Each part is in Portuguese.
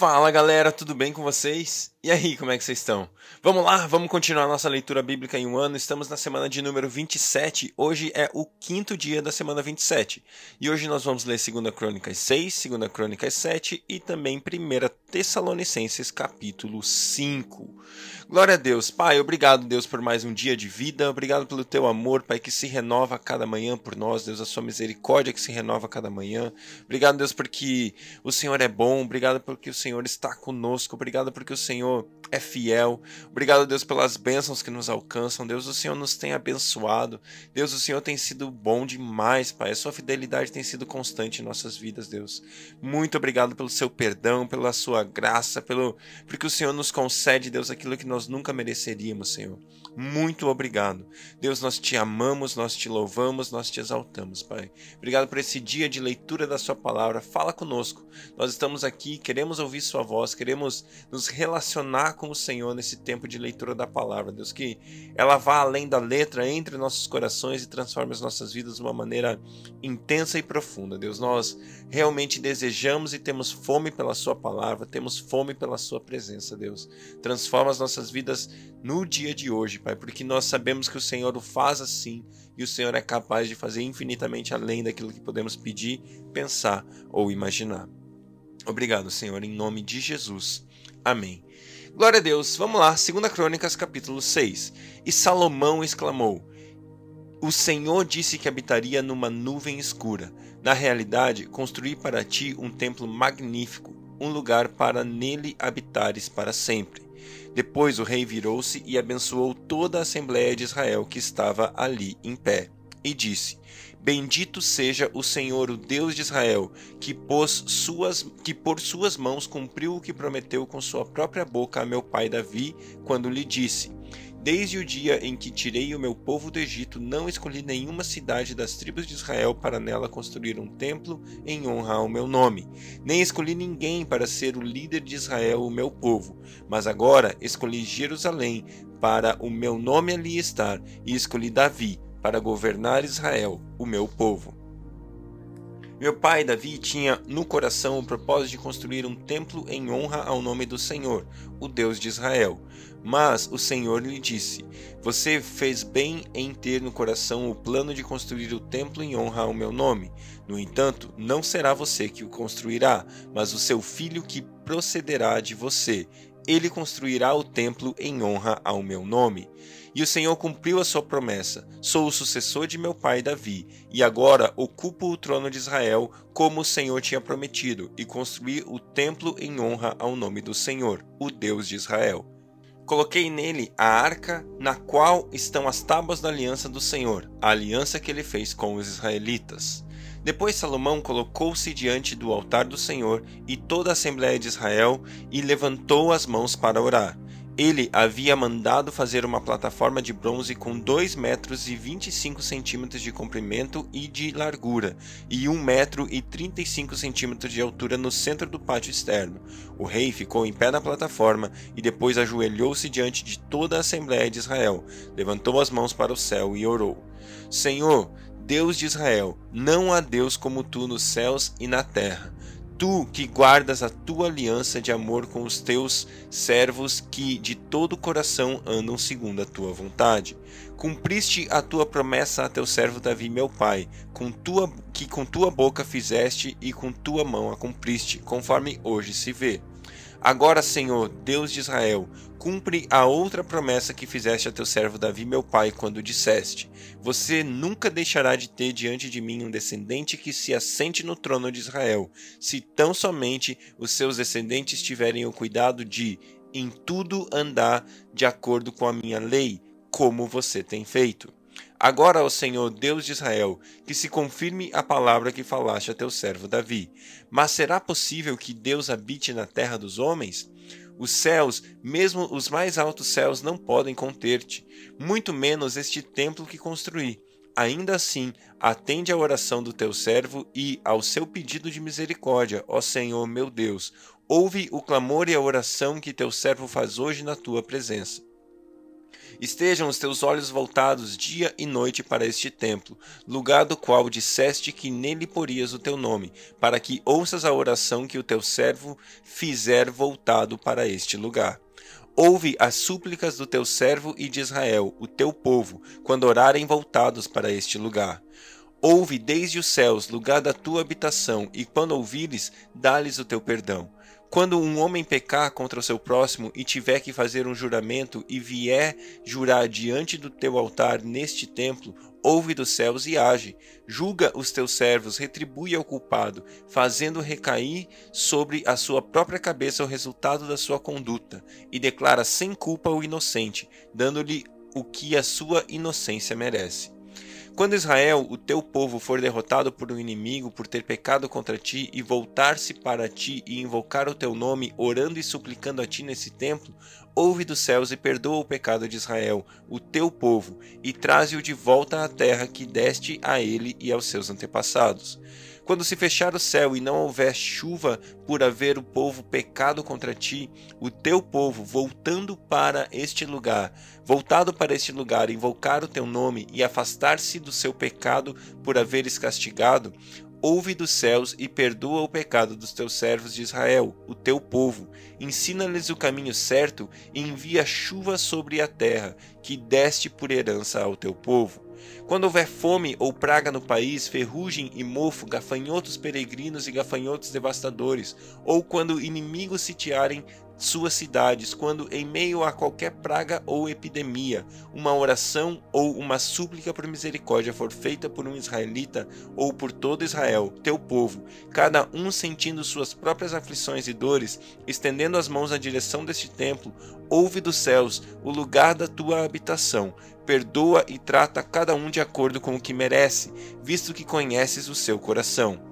Fala galera, tudo bem com vocês? E aí, como é que vocês estão? Vamos lá, vamos continuar nossa leitura bíblica em um ano. Estamos na semana de número 27. Hoje é o quinto dia da semana 27. E hoje nós vamos ler 2 Crônicas 6, 2 Crônicas 7 e também 1 Tessalonicenses capítulo 5. Glória a Deus. Pai, obrigado, Deus, por mais um dia de vida. Obrigado pelo teu amor, Pai, que se renova a cada manhã por nós. Deus, a sua misericórdia que se renova a cada manhã. Obrigado, Deus, porque o Senhor é bom. Obrigado porque o Senhor está conosco. Obrigado porque o Senhor é fiel. Obrigado, Deus, pelas bênçãos que nos alcançam. Deus, o Senhor nos tem abençoado. Deus, o Senhor tem sido bom demais, Pai. A sua fidelidade tem sido constante em nossas vidas, Deus. Muito obrigado pelo seu perdão, pela sua graça, pelo porque o Senhor nos concede, Deus, aquilo que nós nunca mereceríamos, Senhor. Muito obrigado. Deus, nós te amamos, nós te louvamos, nós te exaltamos, Pai. Obrigado por esse dia de leitura da Sua palavra. Fala conosco. Nós estamos aqui, queremos ouvir Sua voz, queremos nos relacionar com o Senhor nesse tempo de leitura da palavra. Deus, que ela vá além da letra, entre nossos corações e transforme as nossas vidas de uma maneira intensa e profunda. Deus, nós realmente desejamos e temos fome pela Sua palavra, temos fome pela Sua presença, Deus. Transforma as nossas vidas no dia de hoje, Pai, porque nós sabemos que o Senhor o faz assim e o Senhor é capaz de fazer infinitamente além daquilo que podemos pedir, pensar ou imaginar. Obrigado, Senhor, em nome de Jesus. Amém. Glória a Deus. Vamos lá, 2 Crônicas, capítulo 6. E Salomão exclamou: O Senhor disse que habitaria numa nuvem escura. Na realidade, construí para ti um templo magnífico, um lugar para nele habitares para sempre. Depois o rei virou-se e abençoou toda a assembléia de Israel que estava ali em pé, e disse: Bendito seja o Senhor, o Deus de Israel, que, pôs suas, que por suas mãos cumpriu o que prometeu com sua própria boca a meu pai Davi, quando lhe disse: Desde o dia em que tirei o meu povo do Egito, não escolhi nenhuma cidade das tribos de Israel para nela construir um templo em honra ao meu nome. Nem escolhi ninguém para ser o líder de Israel, o meu povo. Mas agora escolhi Jerusalém para o meu nome ali estar, e escolhi Davi para governar Israel, o meu povo. Meu pai Davi tinha no coração o propósito de construir um templo em honra ao nome do Senhor, o Deus de Israel. Mas o Senhor lhe disse: Você fez bem em ter no coração o plano de construir o templo em honra ao meu nome. No entanto, não será você que o construirá, mas o seu filho que procederá de você. Ele construirá o templo em honra ao meu nome. E o Senhor cumpriu a sua promessa: Sou o sucessor de meu pai Davi, e agora ocupo o trono de Israel, como o Senhor tinha prometido, e construí o templo em honra ao nome do Senhor, o Deus de Israel. Coloquei nele a arca na qual estão as tábuas da aliança do Senhor, a aliança que ele fez com os israelitas. Depois Salomão colocou-se diante do altar do Senhor e toda a Assembleia de Israel e levantou as mãos para orar. Ele havia mandado fazer uma plataforma de bronze com 2 metros e 25 centímetros de comprimento e de largura, e 1 metro e 35 centímetros de altura no centro do pátio externo. O rei ficou em pé na plataforma e depois ajoelhou-se diante de toda a Assembleia de Israel, levantou as mãos para o céu e orou: Senhor, Deus de Israel, não há Deus como tu nos céus e na terra tu que guardas a tua aliança de amor com os teus servos que de todo o coração andam segundo a tua vontade. Cumpriste a tua promessa a teu servo Davi, meu pai, com tua, que com tua boca fizeste e com tua mão a cumpriste, conforme hoje se vê. Agora, Senhor, Deus de Israel, cumpre a outra promessa que fizeste a teu servo Davi, meu pai, quando disseste: Você nunca deixará de ter diante de mim um descendente que se assente no trono de Israel, se tão somente os seus descendentes tiverem o cuidado de, em tudo, andar de acordo com a minha lei, como você tem feito. Agora, ó Senhor, Deus de Israel, que se confirme a palavra que falaste a teu servo Davi. Mas será possível que Deus habite na terra dos homens? Os céus, mesmo os mais altos céus, não podem conter-te, muito menos este templo que construí. Ainda assim, atende à oração do teu servo e ao seu pedido de misericórdia, ó Senhor meu Deus. Ouve o clamor e a oração que teu servo faz hoje na tua presença. Estejam os teus olhos voltados dia e noite para este templo, lugar do qual disseste que nele porias o teu nome, para que ouças a oração que o teu servo fizer voltado para este lugar. Ouve as súplicas do teu servo e de Israel, o teu povo, quando orarem voltados para este lugar. Ouve desde os céus, lugar da tua habitação, e quando ouvires, dá-lhes o teu perdão quando um homem pecar contra o seu próximo e tiver que fazer um juramento e vier jurar diante do teu altar neste templo, ouve dos céus e age. Julga os teus servos, retribui ao culpado, fazendo recair sobre a sua própria cabeça o resultado da sua conduta, e declara sem culpa o inocente, dando-lhe o que a sua inocência merece. Quando Israel, o teu povo, for derrotado por um inimigo por ter pecado contra ti e voltar-se para ti e invocar o teu nome, orando e suplicando a ti nesse templo, ouve dos céus e perdoa o pecado de Israel, o teu povo, e traze-o de volta à terra que deste a ele e aos seus antepassados. Quando se fechar o céu e não houver chuva por haver o povo pecado contra ti, o teu povo voltando para este lugar, voltado para este lugar, invocar o teu nome e afastar-se do seu pecado por haveres castigado, ouve dos céus e perdoa o pecado dos teus servos de Israel, o teu povo. Ensina-lhes o caminho certo e envia chuva sobre a terra que deste por herança ao teu povo. Quando houver fome ou praga no país, ferrugem e mofo, gafanhotos peregrinos e gafanhotos devastadores, ou quando inimigos sitiarem suas cidades, quando em meio a qualquer praga ou epidemia, uma oração ou uma súplica por misericórdia for feita por um israelita ou por todo Israel, teu povo, cada um sentindo suas próprias aflições e dores, estendendo as mãos na direção deste templo, ouve dos céus o lugar da tua habitação, perdoa e trata cada um de acordo com o que merece, visto que conheces o seu coração.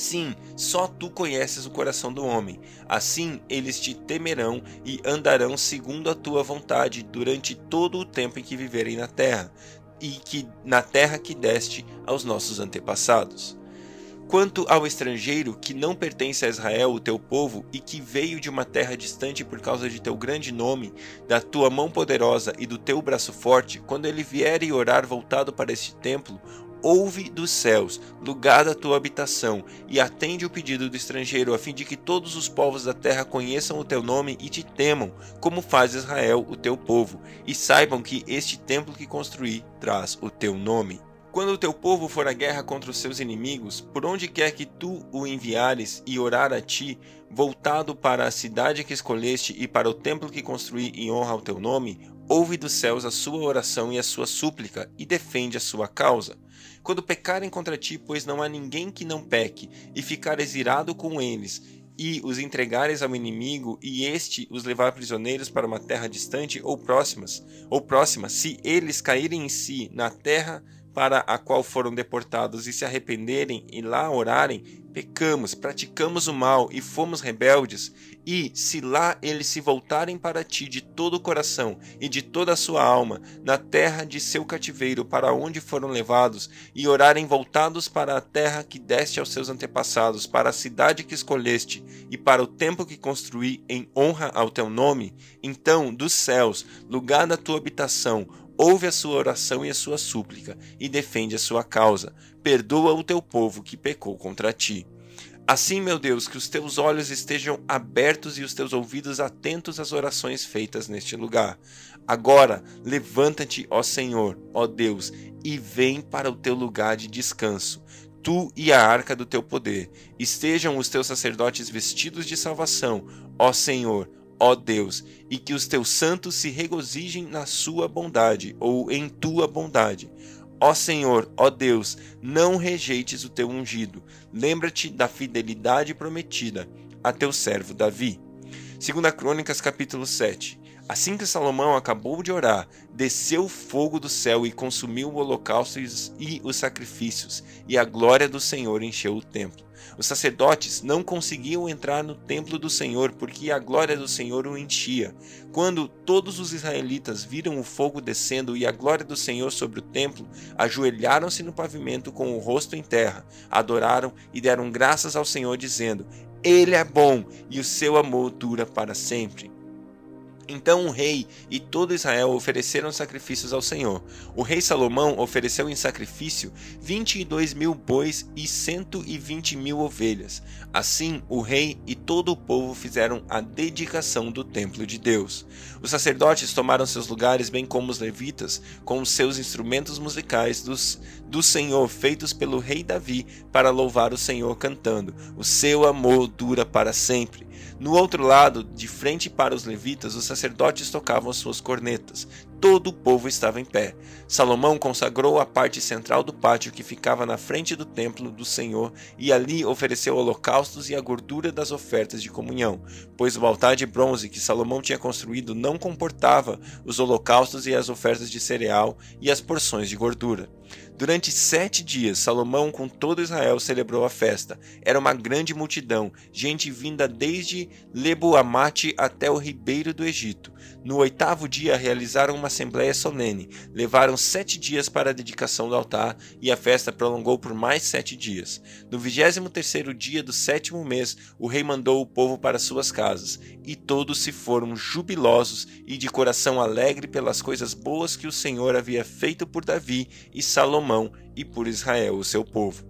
Sim, só tu conheces o coração do homem. Assim eles te temerão e andarão segundo a tua vontade durante todo o tempo em que viverem na terra, e que na terra que deste aos nossos antepassados. Quanto ao estrangeiro que não pertence a Israel, o teu povo, e que veio de uma terra distante por causa de teu grande nome, da tua mão poderosa e do teu braço forte, quando ele vier e orar voltado para este templo, ouve dos céus, lugar da tua habitação, e atende o pedido do estrangeiro, a fim de que todos os povos da terra conheçam o teu nome e te temam, como faz Israel, o teu povo, e saibam que este templo que construí traz o teu nome. Quando o teu povo for à guerra contra os seus inimigos, por onde quer que tu o enviares e orar a ti, voltado para a cidade que escolheste e para o templo que construí em honra ao teu nome, ouve dos céus a sua oração e a sua súplica e defende a sua causa. Quando pecarem contra ti, pois não há ninguém que não peque, e ficares irado com eles, e os entregares ao inimigo, e este os levar prisioneiros para uma terra distante ou próximas, ou próxima, se eles caírem em si na terra para a qual foram deportados e se arrependerem e lá orarem, pecamos, praticamos o mal e fomos rebeldes, e se lá eles se voltarem para ti de todo o coração e de toda a sua alma, na terra de seu cativeiro para onde foram levados, e orarem voltados para a terra que deste aos seus antepassados, para a cidade que escolheste e para o templo que construí em honra ao teu nome, então dos céus, lugar da tua habitação, ouve a sua oração e a sua súplica, e defende a sua causa. Perdoa o teu povo que pecou contra ti. Assim, meu Deus, que os teus olhos estejam abertos e os teus ouvidos atentos às orações feitas neste lugar. Agora, levanta-te, ó Senhor, ó Deus, e vem para o teu lugar de descanso tu e a arca do teu poder. Estejam os teus sacerdotes vestidos de salvação, ó Senhor, ó Deus, e que os teus santos se regozijem na sua bondade ou em tua bondade. Ó Senhor, ó Deus, não rejeites o teu ungido. Lembra-te da fidelidade prometida a teu servo Davi. 2 Crônicas capítulo 7. Assim que Salomão acabou de orar, desceu fogo do céu e consumiu o holocausto e os sacrifícios, e a glória do Senhor encheu o templo. Os sacerdotes não conseguiam entrar no templo do Senhor porque a glória do Senhor o enchia. Quando todos os israelitas viram o fogo descendo e a glória do Senhor sobre o templo, ajoelharam-se no pavimento com o rosto em terra, adoraram e deram graças ao Senhor, dizendo: Ele é bom e o seu amor dura para sempre. Então o rei e todo Israel ofereceram sacrifícios ao Senhor. O rei Salomão ofereceu em sacrifício 22 mil bois e 120 mil ovelhas. Assim, o rei e todo o povo fizeram a dedicação do templo de Deus. Os sacerdotes tomaram seus lugares, bem como os levitas, com os seus instrumentos musicais dos, do Senhor, feitos pelo rei Davi, para louvar o Senhor cantando: O seu amor dura para sempre. No outro lado, de frente para os levitas, os sacerdotes tocavam suas cornetas. Todo o povo estava em pé. Salomão consagrou a parte central do pátio que ficava na frente do templo do Senhor e ali ofereceu holocaustos e a gordura das ofertas de comunhão, pois o altar de bronze que Salomão tinha construído não comportava os holocaustos e as ofertas de cereal e as porções de gordura. Durante sete dias, Salomão com todo Israel celebrou a festa. Era uma grande multidão, gente vinda desde Leboamate até o ribeiro do Egito. No oitavo dia, realizaram uma assembleia solene. Levaram sete dias para a dedicação do altar e a festa prolongou por mais sete dias. No vigésimo terceiro dia do sétimo mês, o rei mandou o povo para suas casas, e todos se foram jubilosos e de coração alegre pelas coisas boas que o Senhor havia feito por Davi e Salomão e por Israel, o seu povo.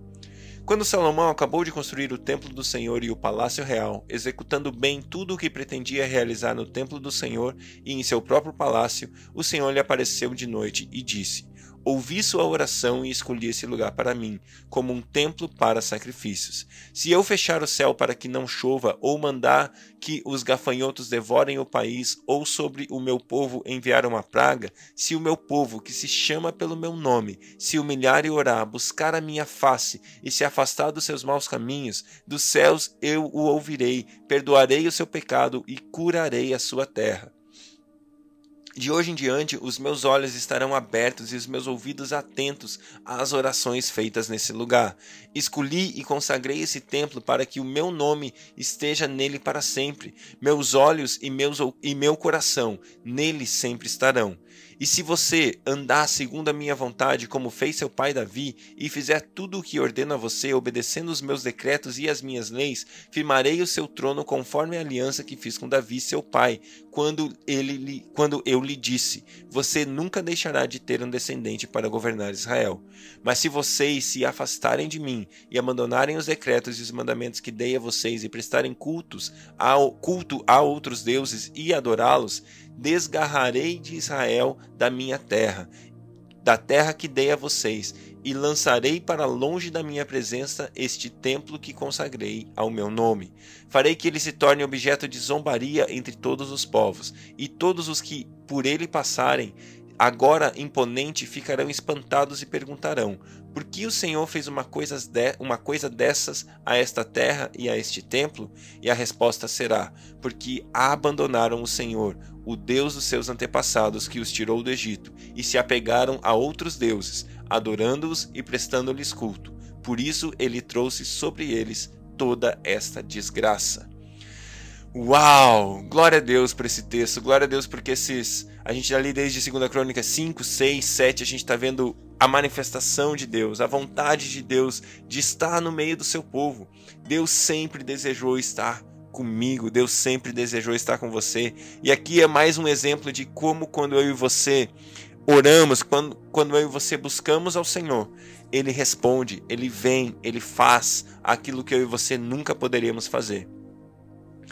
Quando Salomão acabou de construir o templo do Senhor e o palácio real, executando bem tudo o que pretendia realizar no templo do Senhor e em seu próprio palácio, o Senhor lhe apareceu de noite e disse: Ouvi sua oração e escolhi esse lugar para mim, como um templo para sacrifícios. Se eu fechar o céu para que não chova, ou mandar que os gafanhotos devorem o país, ou sobre o meu povo enviar uma praga, se o meu povo, que se chama pelo meu nome, se humilhar e orar, buscar a minha face e se afastar dos seus maus caminhos, dos céus eu o ouvirei, perdoarei o seu pecado e curarei a sua terra. De hoje em diante, os meus olhos estarão abertos e os meus ouvidos atentos às orações feitas nesse lugar. Escolhi e consagrei esse templo para que o meu nome esteja nele para sempre. Meus olhos e, meus, e meu coração nele sempre estarão. E se você andar segundo a minha vontade, como fez seu pai Davi, e fizer tudo o que ordeno a você, obedecendo os meus decretos e as minhas leis, firmarei o seu trono conforme a aliança que fiz com Davi, seu pai, quando, ele, quando eu lhe disse: Você nunca deixará de ter um descendente para governar Israel. Mas se vocês se afastarem de mim e abandonarem os decretos e os mandamentos que dei a vocês e prestarem cultos ao culto a outros deuses e adorá-los, desgarrarei de Israel da minha terra, da terra que dei a vocês, e lançarei para longe da minha presença este templo que consagrei ao meu nome. Farei que ele se torne objeto de zombaria entre todos os povos, e todos os que por ele passarem agora imponente, ficarão espantados e perguntarão: Por que o Senhor fez uma coisa, de, uma coisa dessas a esta terra e a este templo? E a resposta será: Porque abandonaram o Senhor, o Deus dos seus antepassados que os tirou do Egito, e se apegaram a outros deuses, adorando-os e prestando-lhes culto. Por isso ele trouxe sobre eles toda esta desgraça. Uau! Glória a Deus por esse texto, glória a Deus porque esses. A gente ali desde 2 Crônica 5, 6, 7, a gente está vendo a manifestação de Deus, a vontade de Deus de estar no meio do seu povo. Deus sempre desejou estar comigo, Deus sempre desejou estar com você. E aqui é mais um exemplo de como, quando eu e você oramos, quando, quando eu e você buscamos ao Senhor, Ele responde, Ele vem, Ele faz aquilo que eu e você nunca poderíamos fazer.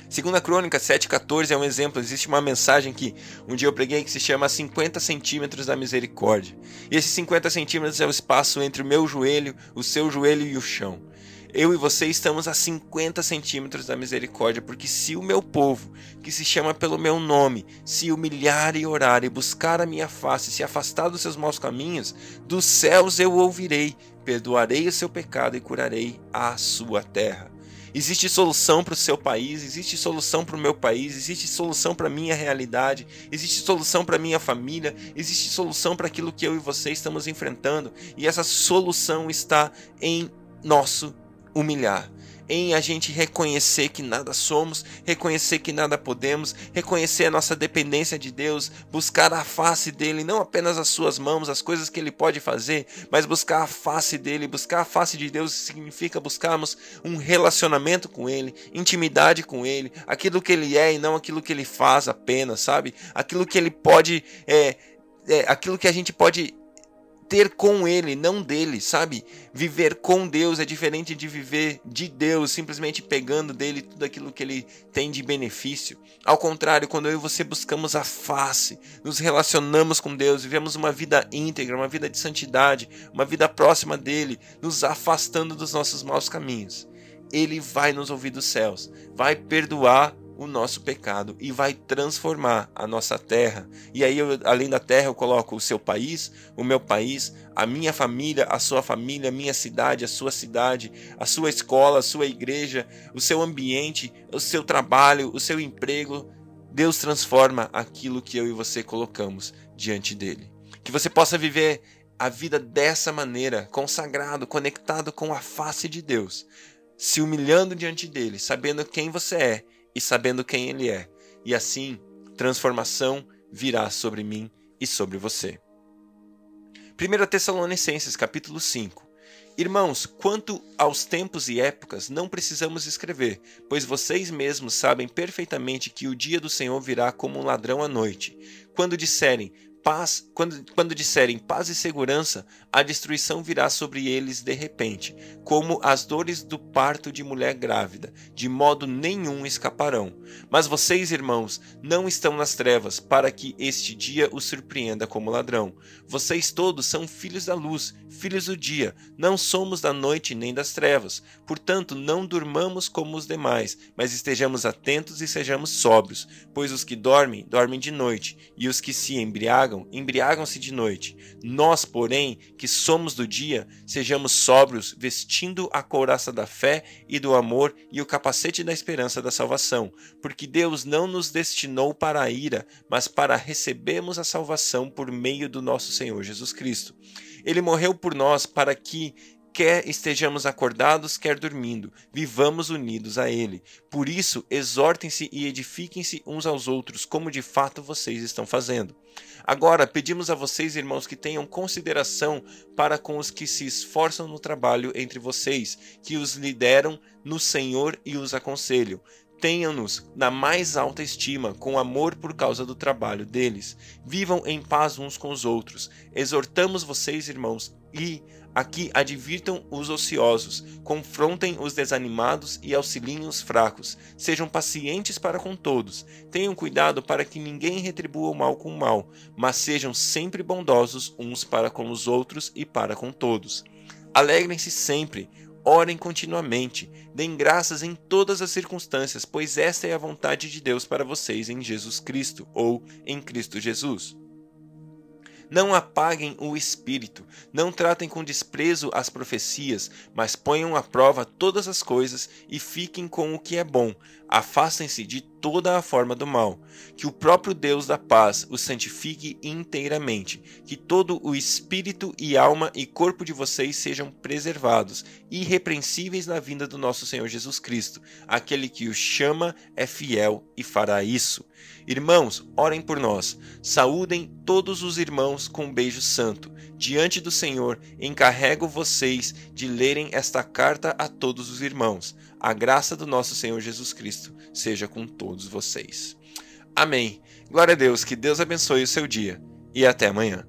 Segunda Crônica 7,14 é um exemplo. Existe uma mensagem que um dia eu preguei que se chama 50 centímetros da misericórdia. E esses 50 centímetros é o espaço entre o meu joelho, o seu joelho e o chão. Eu e você estamos a 50 centímetros da misericórdia, porque se o meu povo, que se chama pelo meu nome, se humilhar e orar e buscar a minha face, se afastar dos seus maus caminhos, dos céus eu ouvirei, perdoarei o seu pecado e curarei a sua terra. Existe solução para o seu país, existe solução para o meu país, existe solução para a minha realidade, existe solução para a minha família, existe solução para aquilo que eu e você estamos enfrentando, e essa solução está em nosso humilhar, em a gente reconhecer que nada somos, reconhecer que nada podemos, reconhecer a nossa dependência de Deus, buscar a face dele, não apenas as suas mãos, as coisas que ele pode fazer, mas buscar a face dele. Buscar a face de Deus significa buscarmos um relacionamento com ele, intimidade com ele, aquilo que ele é e não aquilo que ele faz apenas, sabe? Aquilo que ele pode é, é, aquilo que a gente pode ter com ele, não dele, sabe? Viver com Deus é diferente de viver de Deus, simplesmente pegando dele tudo aquilo que ele tem de benefício. Ao contrário, quando eu e você buscamos a face, nos relacionamos com Deus, vivemos uma vida íntegra, uma vida de santidade, uma vida próxima dele, nos afastando dos nossos maus caminhos. Ele vai nos ouvir dos céus, vai perdoar o nosso pecado e vai transformar a nossa terra. E aí, eu, além da terra, eu coloco o seu país, o meu país, a minha família, a sua família, a minha cidade, a sua cidade, a sua escola, a sua igreja, o seu ambiente, o seu trabalho, o seu emprego. Deus transforma aquilo que eu e você colocamos diante dele. Que você possa viver a vida dessa maneira, consagrado, conectado com a face de Deus, se humilhando diante dele, sabendo quem você é e sabendo quem Ele é, e assim transformação virá sobre mim e sobre você. 1 Tessalonicenses capítulo 5 Irmãos, quanto aos tempos e épocas, não precisamos escrever, pois vocês mesmos sabem perfeitamente que o dia do Senhor virá como um ladrão à noite. Quando disserem paz, quando, quando disserem paz e segurança, a destruição virá sobre eles de repente, como as dores do parto de mulher grávida, de modo nenhum escaparão. Mas vocês, irmãos, não estão nas trevas, para que este dia os surpreenda como ladrão. Vocês todos são filhos da luz, filhos do dia, não somos da noite nem das trevas. Portanto, não durmamos como os demais, mas estejamos atentos e sejamos sóbrios, pois os que dormem, dormem de noite, e os que se embriagam, embriagam-se de noite. Nós, porém, que somos do dia, sejamos sóbrios, vestindo a couraça da fé e do amor e o capacete da esperança da salvação, porque Deus não nos destinou para a ira, mas para recebermos a salvação por meio do nosso Senhor Jesus Cristo. Ele morreu por nós para que quer estejamos acordados, quer dormindo, vivamos unidos a Ele. Por isso, exortem-se e edifiquem-se uns aos outros, como de fato vocês estão fazendo. Agora, pedimos a vocês, irmãos, que tenham consideração para com os que se esforçam no trabalho entre vocês, que os lideram no Senhor e os aconselham. Tenham-nos na mais alta estima, com amor por causa do trabalho deles. Vivam em paz uns com os outros. Exortamos vocês, irmãos, e Aqui advirtam os ociosos, confrontem os desanimados e auxiliem os fracos. Sejam pacientes para com todos. Tenham cuidado para que ninguém retribua o mal com o mal, mas sejam sempre bondosos uns para com os outros e para com todos. Alegrem-se sempre, orem continuamente, deem graças em todas as circunstâncias, pois esta é a vontade de Deus para vocês em Jesus Cristo ou em Cristo Jesus. Não apaguem o espírito, não tratem com desprezo as profecias, mas ponham à prova todas as coisas e fiquem com o que é bom. Afastem-se de toda a forma do mal. Que o próprio Deus da paz os santifique inteiramente. Que todo o espírito e alma e corpo de vocês sejam preservados, irrepreensíveis na vinda do nosso Senhor Jesus Cristo. Aquele que os chama é fiel e fará isso. Irmãos, orem por nós. Saúdem todos os irmãos com um beijo santo. Diante do Senhor, encarrego vocês de lerem esta carta a todos os irmãos. A graça do nosso Senhor Jesus Cristo seja com todos vocês. Amém. Glória a Deus, que Deus abençoe o seu dia e até amanhã.